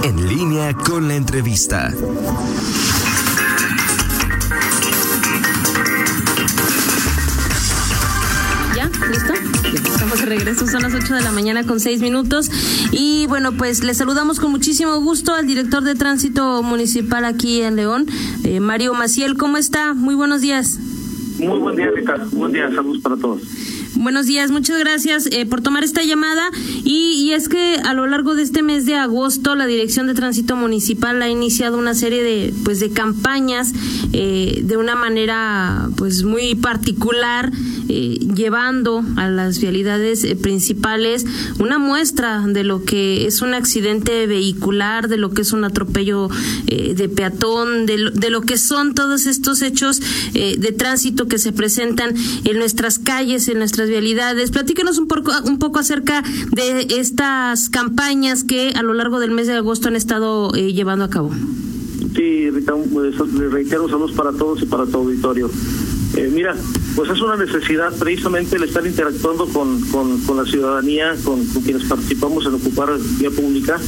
En línea con la entrevista. ¿Ya? ¿Listo? Estamos de regreso, son las 8 de la mañana con 6 minutos. Y bueno, pues le saludamos con muchísimo gusto al director de tránsito municipal aquí en León, eh, Mario Maciel. ¿Cómo está? Muy buenos días. Muy buen día, Ricardo. Buen día, saludos para todos. Buenos días, muchas gracias eh, por tomar esta llamada. Y, y, es que a lo largo de este mes de agosto, la Dirección de Tránsito Municipal ha iniciado una serie de, pues, de campañas eh, de una manera, pues, muy particular, eh, llevando a las vialidades eh, principales una muestra de lo que es un accidente vehicular, de lo que es un atropello de peatón, de lo, de lo que son todos estos hechos de tránsito que se presentan en nuestras calles, en nuestras vialidades. Platíquenos un poco, acerca de estas campañas que a lo largo del mes de agosto han estado eh, llevando a cabo. Sí, Rita, le reitero saludos para todos y para tu auditorio. Eh, mira, pues es una necesidad precisamente el estar interactuando con, con, la ciudadanía, con, quienes participamos en ocupar vía pública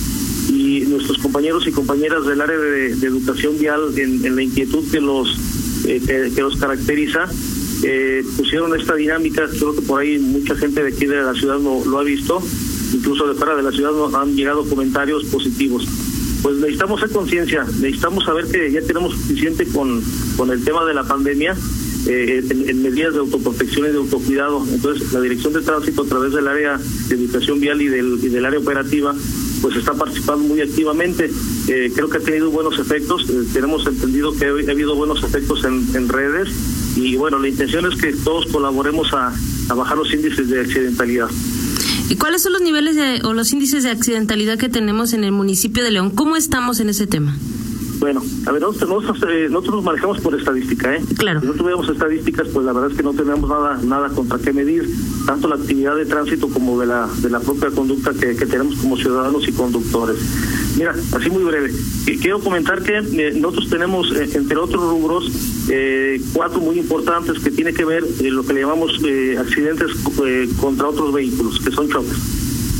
y nuestros compañeros y compañeras del área de, educación vial en, la inquietud que los, eh, que los caracteriza eh, pusieron esta dinámica, creo que por ahí mucha gente de aquí de la ciudad lo, lo ha visto, incluso de fuera de la ciudad nos han llegado comentarios positivos. Pues necesitamos hacer conciencia, necesitamos saber que ya tenemos suficiente con, con el tema de la pandemia eh, en, medidas de autoprotección y de autocuidado. Entonces, la Dirección de Tránsito, a través del área de educación vial y del, y del área operativa, pues está participando muy activamente. Eh, creo que ha tenido buenos efectos. Eh, tenemos entendido que ha habido buenos efectos en redes y bueno, la intención es que todos colaboremos a, a bajar los índices de accidentalidad. ¿Y cuáles son los niveles de, o los índices de accidentalidad que tenemos en el municipio de León? ¿Cómo estamos en ese tema? Bueno, a ver, nosotros, nosotros, eh, nosotros nos manejamos por estadística, ¿eh? Claro. Si no tuviéramos estadísticas, pues la verdad es que no tenemos nada nada contra qué medir, tanto la actividad de tránsito como de la de la propia conducta que, que tenemos como ciudadanos y conductores. Mira, así muy breve. Quiero comentar que eh, nosotros tenemos, eh, entre otros rubros, eh, cuatro muy importantes que tiene que ver eh, lo que le llamamos eh, accidentes eh, contra otros vehículos, que son choques.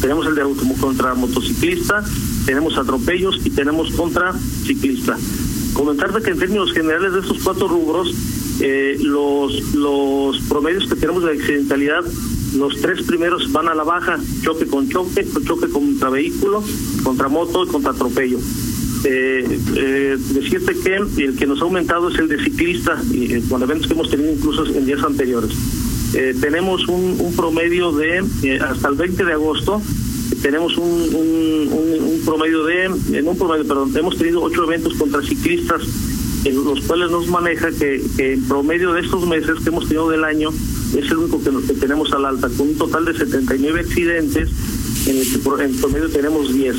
Tenemos el de contra motociclista, tenemos atropellos y tenemos contra ciclista. Comentarte que en términos generales de estos cuatro rubros, eh, los, los promedios que tenemos de accidentalidad, los tres primeros van a la baja, choque con choque, choque contra vehículo, contra moto y contra atropello. Eh, eh, decirte que el que nos ha aumentado es el de ciclista, y, con eventos que hemos tenido incluso en días anteriores. Eh, tenemos un, promedio de, eh, hasta el 20 de agosto, tenemos un, promedio de, en un promedio, perdón, hemos tenido ocho eventos contra ciclistas, en los cuales nos maneja que, que en promedio de estos meses que hemos tenido del año, es el único que, que tenemos al alta, con un total de 79 accidentes, en el que en promedio tenemos 10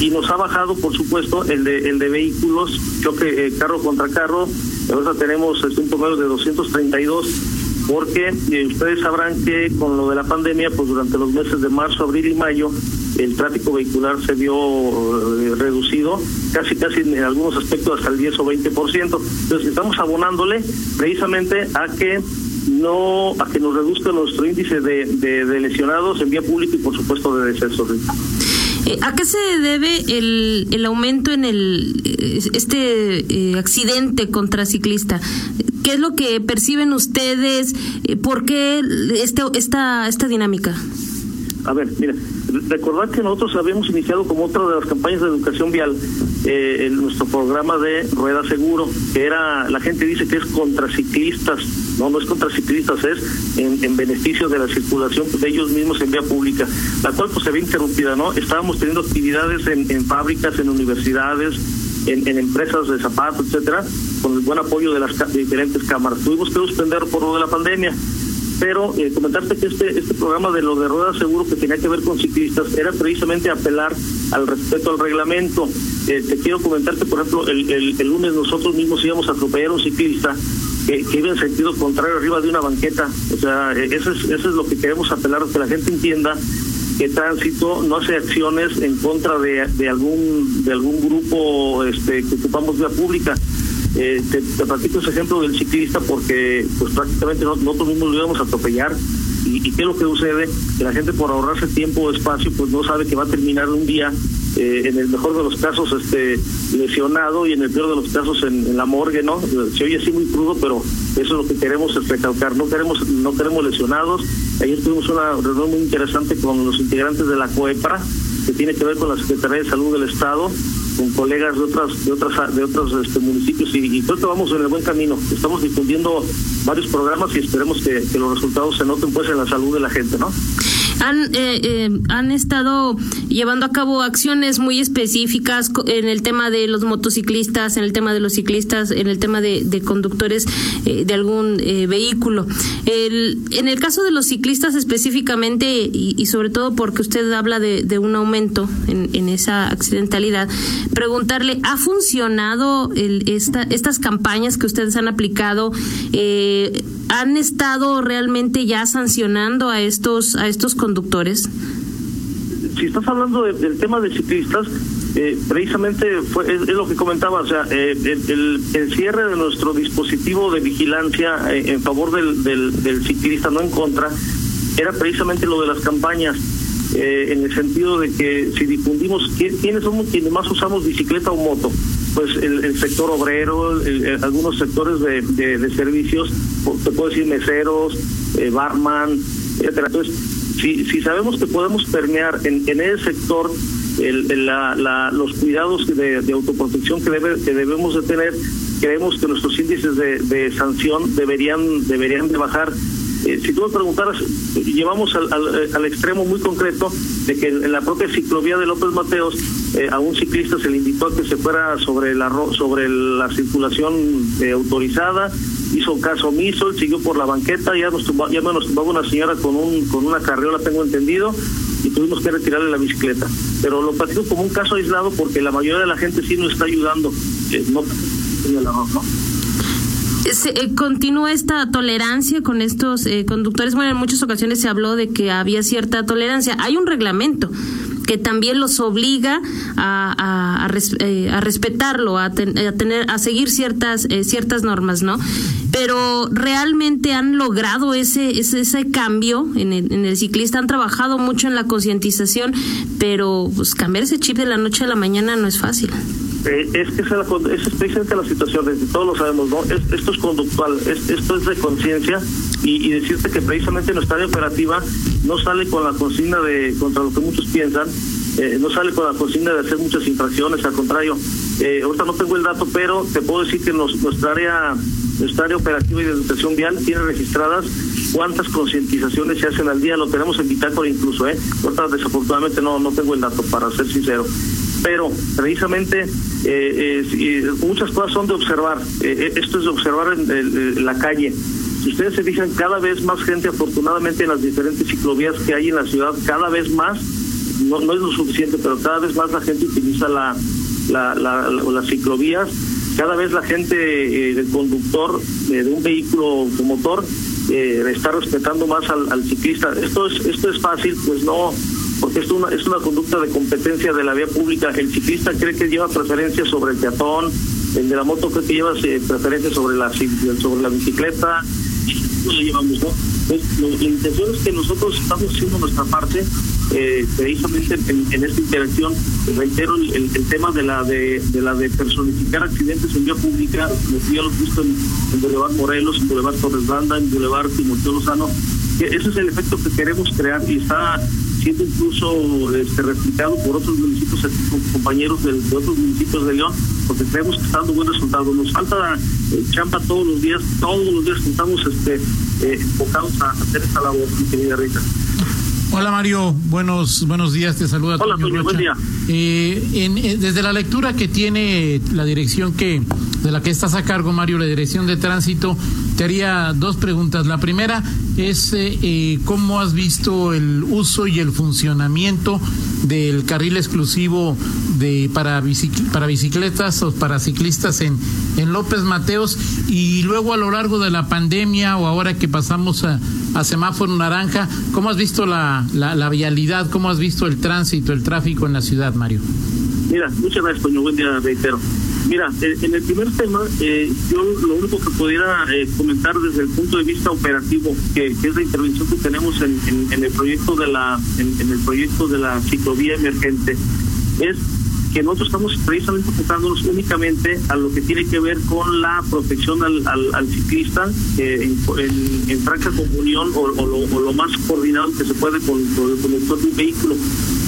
y nos ha bajado por supuesto el de el de vehículos choque eh, carro contra carro. Ahora tenemos este, un promedio de 232 porque eh, ustedes sabrán que con lo de la pandemia pues durante los meses de marzo abril y mayo el tráfico vehicular se vio eh, reducido casi casi en algunos aspectos hasta el 10 o 20 por ciento. Entonces estamos abonándole precisamente a que no a que nos reduzca nuestro índice de, de, de lesionados en vía pública y por supuesto de decesos eh, ¿A qué se debe el, el aumento en el este eh, accidente contra ciclista? ¿Qué es lo que perciben ustedes? Eh, ¿Por qué este, esta, esta dinámica? A ver, mira, recordar que nosotros habíamos iniciado como otra de las campañas de educación vial eh, en nuestro programa de Rueda Seguro, que era, la gente dice que es contra ciclistas, no, no es contra ciclistas, es en, en beneficio de la circulación de ellos mismos en vía pública, la cual pues se ve interrumpida, ¿no? Estábamos teniendo actividades en, en fábricas, en universidades, en, en, empresas de zapatos, etcétera, con el buen apoyo de las diferentes cámaras. Tuvimos que suspender por lo de la pandemia pero eh, comentarte que este este programa de lo de rueda seguro que tenía que ver con ciclistas era precisamente apelar al respeto al reglamento. Eh, te quiero comentar que, por ejemplo, el, el, lunes nosotros mismos íbamos a atropellar a un ciclista que, iba en sentido contrario arriba de una banqueta. O sea, eh, eso, es, eso es lo que queremos apelar, que la gente entienda que tránsito no hace acciones en contra de, de algún de algún grupo este, que ocupamos vía pública eh, te, te ese ejemplo del ciclista porque pues prácticamente nosotros mismos lo íbamos a atropellar y, y, qué es lo que sucede que la gente por ahorrarse tiempo o espacio pues no sabe que va a terminar un día eh, en el mejor de los casos este lesionado y en el peor de los casos en, la morgue, ¿no? Se oye así muy crudo, pero eso es lo que queremos recalcar. No queremos no queremos lesionados. Ayer tuvimos una reunión muy interesante con los integrantes de la COEPRA, que tiene que ver con la Secretaría de Salud del Estado, con colegas de otras de otras de otros este, municipios y, creo que vamos en el buen camino. Estamos difundiendo varios programas y esperemos que, que los resultados se noten pues en la salud de la gente, ¿no? Han, eh, eh, han estado llevando a cabo acciones muy específicas en el tema de los motociclistas, en el tema de los ciclistas, en el tema de, conductores eh, de algún vehículo. El, en el caso de los ciclistas específicamente, y, sobre todo porque usted habla de, un aumento en, en, esa accidentalidad, preguntarle, ¿ha funcionado el, esta, estas campañas que ustedes han aplicado? ¿Han estado realmente ya sancionando a estos, a estos conductores? Si estás hablando del tema de ciclistas, eh, precisamente fue, es, lo que comentaba, o sea, eh, el, cierre de nuestro dispositivo de vigilancia eh, en favor del, del, ciclista, no en contra, era precisamente lo de las campañas. en el sentido de que si difundimos quiénes somos quienes más usamos bicicleta o moto, pues el, sector obrero, algunos sectores de, de, servicios, te puedo decir meseros, barman, etcétera. Entonces, si, si sabemos que podemos permear en, en ese sector el, la, la, los cuidados de, de autoprotección que, debe, que debemos de tener, creemos que nuestros índices de, sanción deberían, deberían de bajar. Eh, si tú me preguntaras, llevamos al, al, extremo muy concreto de que en la propia ciclovía de López Mateos eh, a un ciclista se le invitó a que se fuera sobre la sobre la circulación eh, autorizada hizo caso omiso, siguió por la banqueta, ya nos ya nos tumbaba una señora con un con una carriola, tengo entendido, y tuvimos que retirarle la bicicleta. Pero lo platico como un caso aislado porque la mayoría de la gente sí nos está ayudando. Eh, no, ¿no? Continúa esta tolerancia con estos eh, conductores. Bueno, en muchas ocasiones se habló de que había cierta tolerancia. Hay un reglamento que también los obliga a, a, a, respetarlo, a, tener, a seguir ciertas, ciertas normas, ¿no? pero realmente han logrado ese, ese, ese cambio en el, en el, ciclista, han trabajado mucho en la concientización, pero pues cambiar ese chip de la noche a la mañana no es fácil. Eh, es que esa es, precisamente la situación, todos lo sabemos, ¿no? esto es conductual, esto es de conciencia y, decirte que precisamente nuestra área operativa no sale con la consigna de, contra lo que muchos piensan, eh, no sale con la consigna de hacer muchas infracciones, al contrario, eh, ahorita no tengo el dato, pero te puedo decir que nuestra área nuestra área operativa y de educación vial tiene registradas cuántas concientizaciones se hacen al día, lo tenemos en bitácora incluso, ¿eh? Ahorita desafortunadamente no, no tengo el dato, para ser sincero. Pero precisamente eh, eh, muchas cosas son de observar. Eh, esto es de observar en, la calle. Si ustedes se fijan, cada vez más gente, afortunadamente, en las diferentes ciclovías que hay en la ciudad, cada vez más, no, no es lo suficiente, pero cada vez más la gente utiliza la, la, la, las ciclovías cada vez la gente, eh, el conductor eh, de un vehículo con motor, eh, está respetando más al, ciclista. Esto es, esto es fácil, pues no, porque es una, es una conducta de competencia de la vía pública. El ciclista cree que lleva preferencia sobre el peatón, el de la moto cree que lleva preferencia sobre la, sobre la bicicleta, y lo. Pues, la intención es que nosotros estamos haciendo nuestra parte eh, precisamente en, esta interacción reitero el, tema de la de, la de personificar accidentes en vía pública los ya los visto en, en Boulevard Morelos en Boulevard Torres Banda en Boulevard Timoteo Lozano ese es el efecto que queremos crear y está siendo incluso este, replicado por otros municipios, compañeros de, otros municipios de León, porque creemos que está dando buen resultado. Nos falta eh, champa todos los días, todos los días estamos este, eh, enfocados a hacer esta labor, mi querida Rita. Hola Mario, buenos buenos días, te saluda. Hola Toño, buen día. Eh, eh, desde la lectura que tiene la dirección que de la que estás a cargo Mario, la dirección de tránsito, te haría dos preguntas. La primera es eh, cómo has visto el uso y el funcionamiento del carril exclusivo de para para bicicletas o para ciclistas en en López Mateos y luego a lo largo de la pandemia o ahora que pasamos a a semáforo naranja. ¿Cómo has visto la, la, vialidad? ¿Cómo has visto el tránsito, el tráfico en la ciudad, Mario? Mira, muchas gracias. Buen día, reitero. Mira, eh, en el primer tema, eh, yo lo único que pudiera eh, comentar desde el punto de vista operativo, que, es la intervención que tenemos en, el proyecto de la en, el proyecto de la ciclovía emergente, es que nosotros estamos precisamente enfocándonos únicamente a lo que tiene que ver con la protección al, al, ciclista eh, en, franca comunión o, lo, más coordinado que se puede con, el conductor de un vehículo.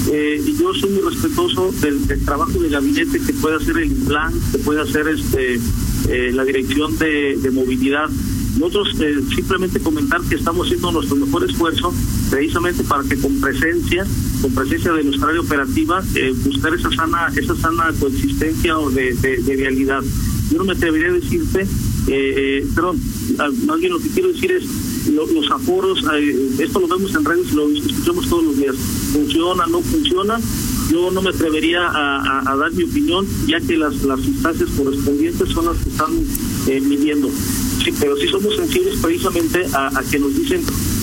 Eh, yo soy muy respetuoso del, trabajo de gabinete que puede hacer el plan, que puede hacer este eh, la dirección de, de movilidad nosotros eh, simplemente comentar que estamos haciendo nuestro mejor esfuerzo precisamente para que con presencia, con presencia de nuestra área operativa, eh, buscar esa sana, esa sana coexistencia o de, de, realidad. Yo no me atrevería a decirte, eh, perdón, más lo que quiero decir es los aforos, esto lo vemos en redes lo escuchamos todos los días. ¿Funciona, no funciona? Yo no me atrevería a, dar mi opinión, ya que las, las instancias correspondientes son las que están midiendo pero sí somos sensibles precisamente a, que nos dicen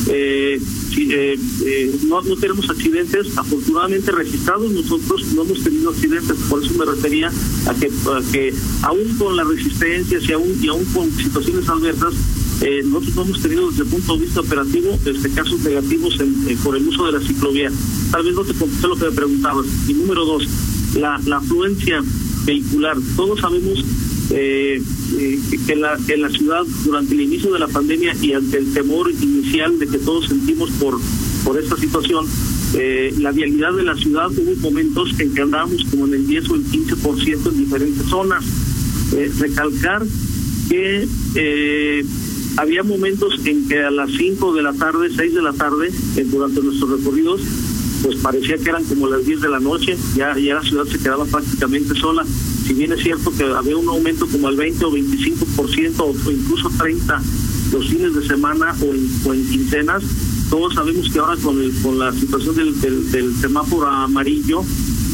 eh, eh, eh, no, no tenemos accidentes, afortunadamente registrados nosotros no hemos tenido accidentes, por eso me refería a que, que aún con las resistencias y aún, y aún con situaciones adversas, eh, nosotros no hemos tenido desde el punto de vista operativo este, casos negativos en, por el uso de la ciclovía. Tal vez no te contesté lo que me preguntabas. Y número dos, la, la afluencia vehicular. Todos sabemos eh, eh, que, la, la ciudad durante el inicio de la pandemia y ante el temor inicial de que todos sentimos por, por esta situación, eh, la vialidad de la ciudad hubo momentos en que andábamos como en el 10 o el 15% en diferentes zonas. Eh, recalcar que había momentos en que a las 5 de la tarde, 6 de la tarde, durante nuestros recorridos, pues parecía que eran como las 10 de la noche, ya, ya la ciudad se quedaba prácticamente sola. Si bien es cierto que había un aumento como al 20 o 25% o incluso 30 los fines de semana o en, o en quincenas, todos sabemos que ahora con, el, con la situación del, del, semáforo amarillo,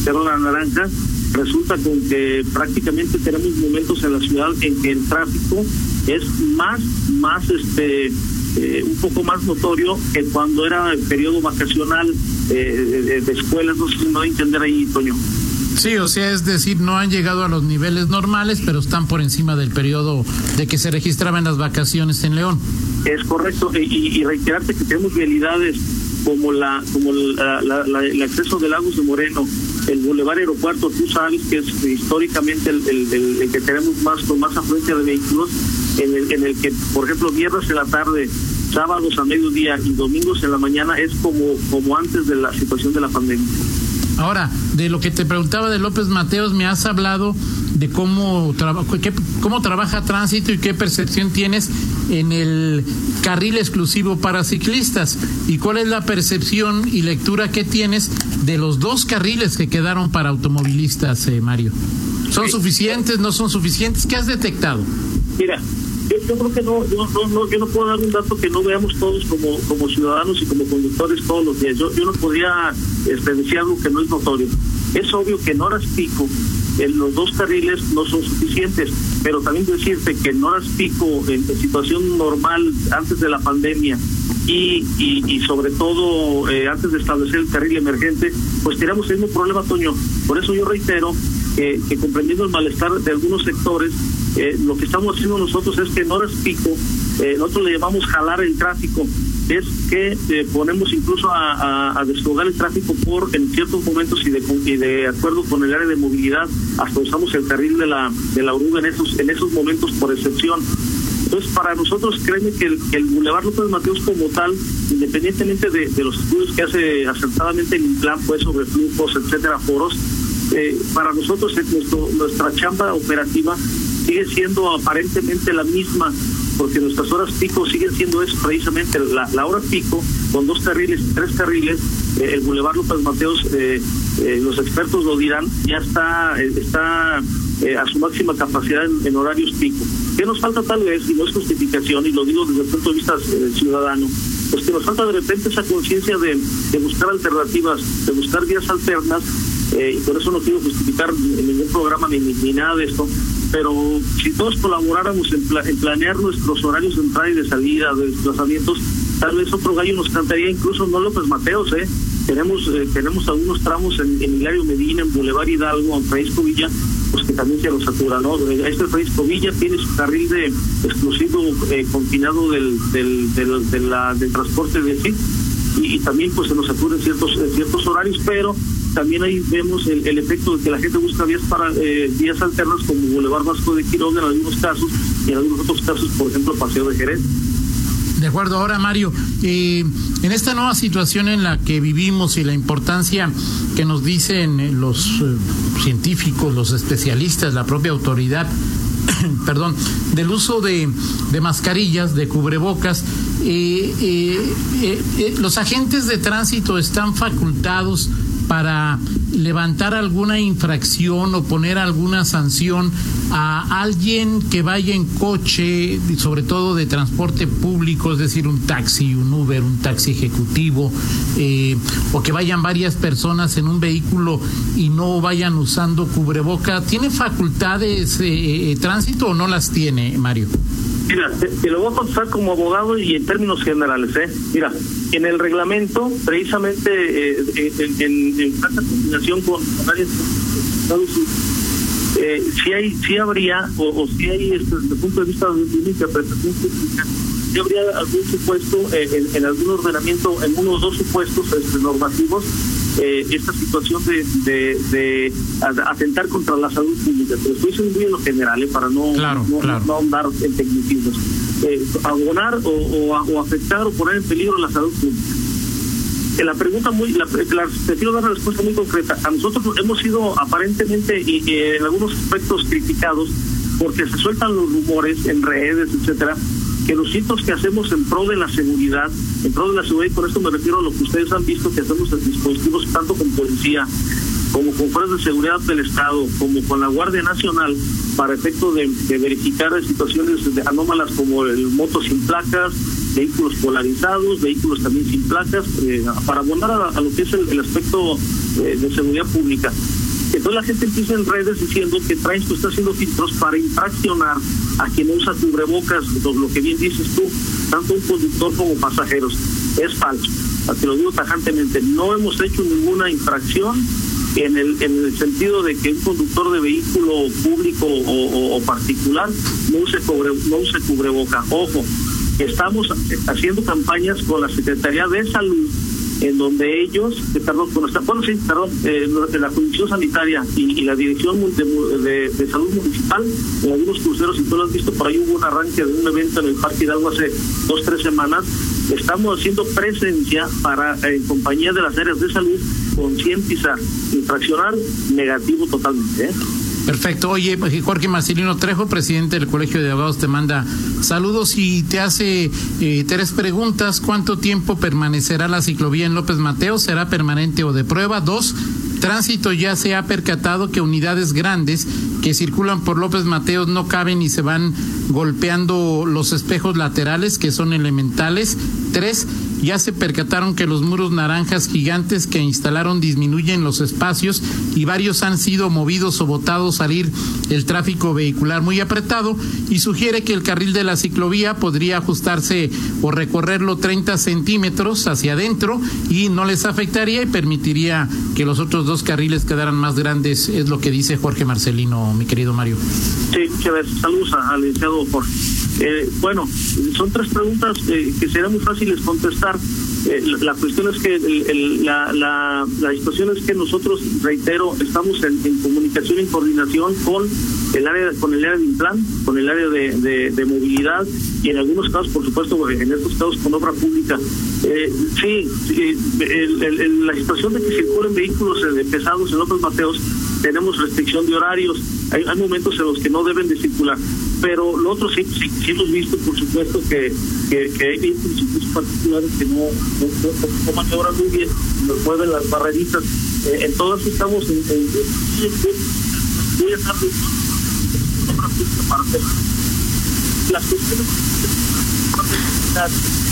pero la naranja, resulta con que prácticamente tenemos momentos en la ciudad en que el tráfico es más, más este eh, un poco más notorio que cuando era el periodo vacacional eh, de, escuelas, no sé si me voy a entender ahí, Toño. Sí, o sea, es decir, no han llegado a los niveles normales, pero están por encima del periodo de que se registraban las vacaciones en León. Es correcto, y, reiterarte que tenemos realidades como la como el acceso de Lagos de Moreno, el Boulevard Aeropuerto, tú sabes que es históricamente el, que tenemos más con más afluencia de vehículos, en el, en el que, por ejemplo, viernes en la tarde, sábados a mediodía y domingos en la mañana es como, como antes de la situación de la pandemia. Ahora, de lo que te preguntaba de López Mateos, me has hablado de cómo, cómo trabaja tránsito y qué percepción tienes en el carril exclusivo para ciclistas y cuál es la percepción y lectura que tienes de los dos carriles que quedaron para automovilistas, eh, Mario. ¿Son suficientes? ¿No son suficientes? ¿Qué has detectado? Mira, yo, creo que no yo, no, yo no puedo dar un dato que no veamos todos como, como ciudadanos y como conductores todos los días. Yo, yo no podría este, decir algo que no es notorio. Es obvio que en horas pico en los dos carriles no son suficientes, pero también decirte que en horas pico, en, situación normal antes de la pandemia y, y, sobre todo eh, antes de establecer el carril emergente, pues tenemos el mismo problema, Toño. Por eso yo reitero que comprendiendo el malestar de algunos sectores, eh, lo que estamos haciendo nosotros es que en horas pico, eh, nosotros le llamamos jalar el tráfico, es que eh, ponemos incluso a, a, el tráfico por en ciertos momentos y de, y acuerdo con el área de movilidad, hasta usamos el carril de la, de la oruga en esos, en esos momentos por excepción. Entonces, para nosotros, créeme que el, el Boulevard López Mateos como tal, independientemente de, los estudios que hace acertadamente el plan pues sobre flujos, etcétera, foros, eh, para nosotros nuestro, nuestra chamba operativa sigue siendo aparentemente la misma, porque nuestras horas pico siguen siendo eso, precisamente la, la hora pico, con dos carriles, tres carriles, eh, el Boulevard López Mateos, eh, eh, los expertos lo dirán, ya está, está a su máxima capacidad en, horarios pico. ¿Qué nos falta tal vez, y no es justificación, y lo digo desde el punto de vista ciudadano, pues que nos falta de repente esa conciencia de, de buscar alternativas, de buscar vías alternas, y por eso no quiero justificar ningún programa ni nada de esto, pero si todos colaboráramos en, planear nuestros horarios de entrada y de salida, de desplazamientos, tal vez otro gallo nos cantaría, incluso no López Mateos, ¿eh? Tenemos, eh, tenemos algunos tramos en, en, Hilario Medina, en Boulevard Hidalgo, en Francisco Villa, pues que también se los satura, ¿no? Este Francisco Villa tiene su carril de exclusivo eh, confinado del, del, del, del transporte de sí y, también pues se nos satura en ciertos, en ciertos horarios, pero también ahí vemos el, el efecto de que la gente busca vías para eh, vías alternas como Boulevard Vasco de Quiroga en algunos casos y en algunos otros casos, por ejemplo, Paseo de Jerez. De acuerdo, ahora Mario, eh, en esta nueva situación en la que vivimos y la importancia que nos dicen eh, los eh, científicos, los especialistas, la propia autoridad, perdón, del uso de, de mascarillas, de cubrebocas, eh, eh, eh, los agentes de tránsito están facultados para levantar alguna infracción o poner alguna sanción a alguien que vaya en coche, sobre todo de transporte público, es decir, un taxi, un Uber, un taxi ejecutivo, eh, o que vayan varias personas en un vehículo y no vayan usando cubreboca, ¿tiene facultades eh, eh, tránsito o no las tiene, Mario? Mira, te, lo voy a contestar como abogado y en términos generales. ¿eh? Mira, en el reglamento, precisamente eh, en, en, combinación con Unidos, eh, si hay, si habría, o, si hay, este, desde el punto de vista de una interpretación técnica, si habría algún supuesto, eh, en, algún ordenamiento, en unos dos supuestos este, normativos, eh, esta situación de, de, de, atentar contra la salud pública. Pero estoy diciendo muy en lo general, eh, para no, claro, no, claro. no, ahondar en tecnicismos. Eh, abonar o, o, o, afectar o poner en peligro la salud pública. Eh, la pregunta muy, la, la, te quiero dar una respuesta muy concreta. A nosotros hemos sido aparentemente y en algunos aspectos criticados porque se sueltan los rumores en redes, etcétera, que los hitos que hacemos en pro de la seguridad, en pro de la seguridad, y por esto me refiero a lo que ustedes han visto que hacemos en dispositivos tanto con policía, como con fuerzas de seguridad del Estado, como con la Guardia Nacional, para efecto de, verificar situaciones de anómalas como el moto sin placas, vehículos polarizados, vehículos también sin placas, eh, para abonar a, lo que es el, aspecto eh, de seguridad pública. Entonces la gente empieza en redes diciendo que Tránsito está haciendo filtros para infraccionar a quien usa cubrebocas, lo que bien dices tú, tanto un conductor como pasajeros. Es falso. Te lo digo tajantemente, no hemos hecho ninguna infracción en el, en el sentido de que un conductor de vehículo público o, particular no use, cubre, no cubreboca. Ojo, estamos haciendo campañas con la Secretaría de Salud en donde ellos, perdón, con esta, bueno, sí, perdón, eh, la Comisión Sanitaria y, la Dirección de, Salud Municipal, en algunos cruceros, y tú lo has visto, por ahí hubo un arranque de un evento en el Parque Hidalgo hace dos, tres semanas, estamos haciendo presencia para, eh, en compañía de las áreas de salud, concientizar, infraccionar, negativo totalmente, ¿eh? Perfecto. Oye, Jorge Marcelino Trejo, presidente del Colegio de Abogados, te manda saludos y te hace eh, tres preguntas. ¿Cuánto tiempo permanecerá la ciclovía en López Mateo? ¿Será permanente o de prueba? Dos, Tránsito ya se ha percatado que unidades grandes que circulan por López Mateos no caben y se van golpeando los espejos laterales que son elementales. Tres, ya se percataron que los muros naranjas gigantes que instalaron disminuyen los espacios y varios han sido movidos o botados salir el tráfico vehicular muy apretado y sugiere que el carril de la ciclovía podría ajustarse o recorrerlo 30 centímetros hacia adentro y no les afectaría y permitiría que los otros dos carriles quedaran más grandes, es lo que dice Jorge Marcelino, mi querido Mario. Sí, chévere. Saludos al licenciado Jorge. Eh, bueno, son tres preguntas eh, que serán muy fáciles contestar. Eh, la, cuestión es que el, la, la, la, situación es que nosotros, reitero, estamos en, comunicación y coordinación con el área con el área de implant, con el área de, de, movilidad y en algunos casos, por supuesto, en estos casos con obra pública. Eh, sí, el, la situación de que circulen vehículos eh, pesados en López Mateos, tenemos restricción de horarios, hay, hay, momentos en los que no deben de circular, pero lo otro sí, sí, sí hemos visto, por supuesto, que, que, que hay vehículos particulares que no, no, no, no muy bien, nos mueven las barreritas, eh, en todas estamos en, en, voy a estar para hacer las cuestiones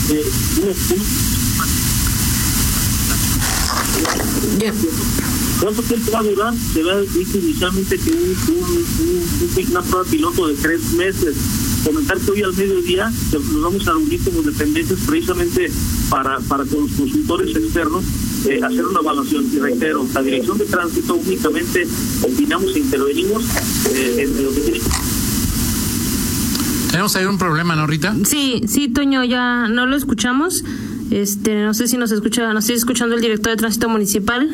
de uno, Yeah. ¿Cuánto tiempo va a durar? Se va dicho inicialmente que un, un, un, una prueba piloto de tres meses. Comentar que hoy al mediodía nos vamos a reunir como dependientes precisamente para, para con los consultores externos eh, hacer una evaluación. Y reitero, la dirección de tránsito únicamente opinamos e intervenimos eh, en, en lo que tiene tenemos ahí un problema, ¿no, Rita? Sí, sí, Toño, ya no lo escuchamos. Este, no sé si nos escucha, nos sigue escuchando el director de tránsito municipal.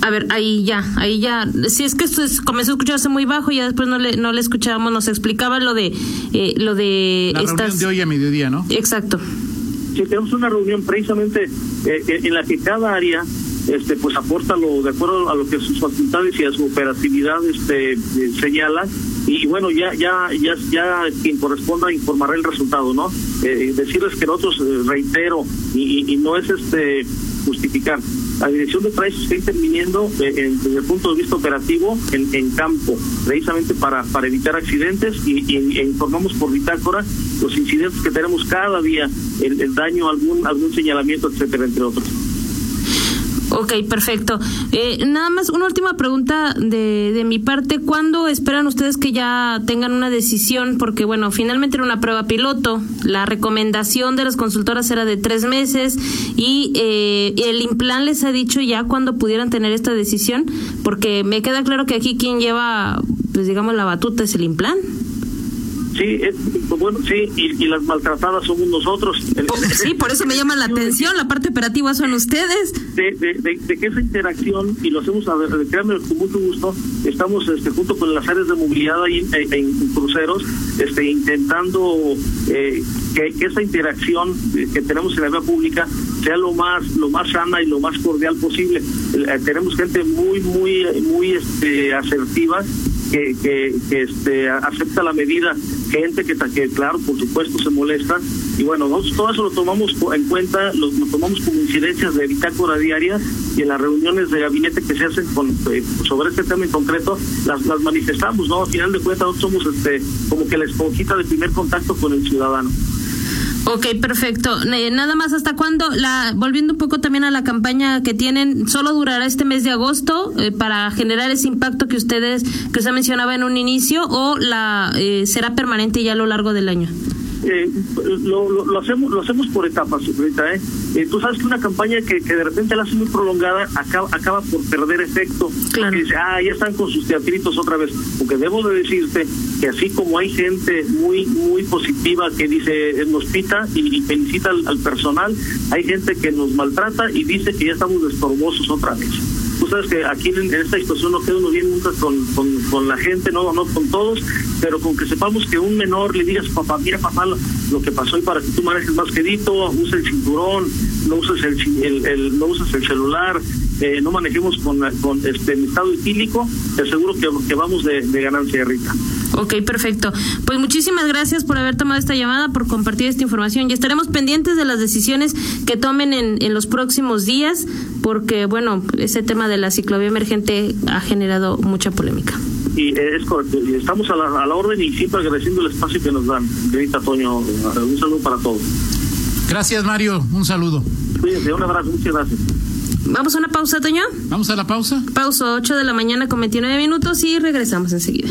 A ver, ahí ya, ahí ya. Si es que esto es, comenzó a escucharse muy bajo y ya después no le, no le escuchábamos, nos explicaba lo de eh, lo de la reunión de hoy a mediodía, ¿no? Exacto. Sí, tenemos una reunión precisamente eh, en la que cada área este pues aporta lo de acuerdo a lo que sus facultades y a su operatividad este señala y bueno ya ya ya ya quien corresponda informará el resultado no eh, decirles que nosotros reitero y, y, no es este justificar la dirección de tránsito está interviniendo eh, desde el punto de vista operativo en, en campo, precisamente para, para evitar accidentes y, e informamos por bitácora los incidentes que tenemos cada día, el, el daño, algún, algún señalamiento, etcétera, entre otros. Ok, perfecto. Eh, nada más una última pregunta de, de mi parte. ¿Cuándo esperan ustedes que ya tengan una decisión? Porque, bueno, finalmente era una prueba piloto. La recomendación de las consultoras era de tres meses y eh, el Implan les ha dicho ya cuándo pudieran tener esta decisión. Porque me queda claro que aquí quien lleva, pues digamos, la batuta es el Implan. Sí, bueno, sí, y, las maltratadas somos nosotros. Sí, por eso me llama la atención, la parte operativa son ustedes. De, de, que esa interacción, y lo hacemos, a ver, créanme, con mucho gusto, estamos este, junto con las áreas de movilidad ahí en, en cruceros, este, intentando eh, que, que, esa interacción que tenemos en la vía pública sea lo más lo más sana y lo más cordial posible. Eh, tenemos gente muy, muy, muy este, asertiva que, que, que este, acepta la medida, gente que, que, claro, por supuesto, se molesta. Y bueno, nosotros todo eso lo tomamos en cuenta, lo, tomamos como incidencias de bitácora diaria y en las reuniones de gabinete que se hacen con, eh, sobre este tema en concreto, las, las manifestamos, ¿no? Al final de cuentas, nosotros somos este, como que la esponjita de primer contacto con el ciudadano. Ok, perfecto. Nada más, ¿hasta cuándo? La, volviendo un poco también a la campaña que tienen, ¿solo durará este mes de agosto eh, para generar ese impacto que ustedes, que usted mencionaba en un inicio, o la eh, será permanente ya a lo largo del año? Eh, lo, lo, lo, hacemos lo hacemos por etapas ¿eh? ¿eh? tú sabes que una campaña que, que de repente la hace muy prolongada acaba, acaba por perder efecto claro. dice ah ya están con sus teatritos otra vez porque debo de decirte que así como hay gente muy muy positiva que dice nos pita y, y felicita al, al, personal hay gente que nos maltrata y dice que ya estamos estorbosos otra vez sabes que aquí en, esta situación no queda uno bien nunca con, con, la gente, no, no con todos, pero con que sepamos que un menor le digas, papá, mira papá lo, que pasó y para que tú manejes más quedito, usa el cinturón, no uses el no uses el celular, eh, no manejemos con, con este estado etílico, te aseguro que, que vamos de, de ganancia rica. Ok, perfecto. Pues muchísimas gracias por haber tomado esta llamada, por compartir esta información y estaremos pendientes de las decisiones que tomen en, en los próximos días, porque, bueno, ese tema de la ciclovía emergente ha generado mucha polémica. Y es estamos a la, a la orden y siempre agradeciendo el espacio que nos dan. Grita Toño, un saludo para todos. Gracias, Mario. Un saludo. Cuídense, un abrazo, muchas gracias. Vamos a una pausa, Toño. Vamos a la pausa. Pausa 8 de la mañana con 29 minutos y regresamos enseguida.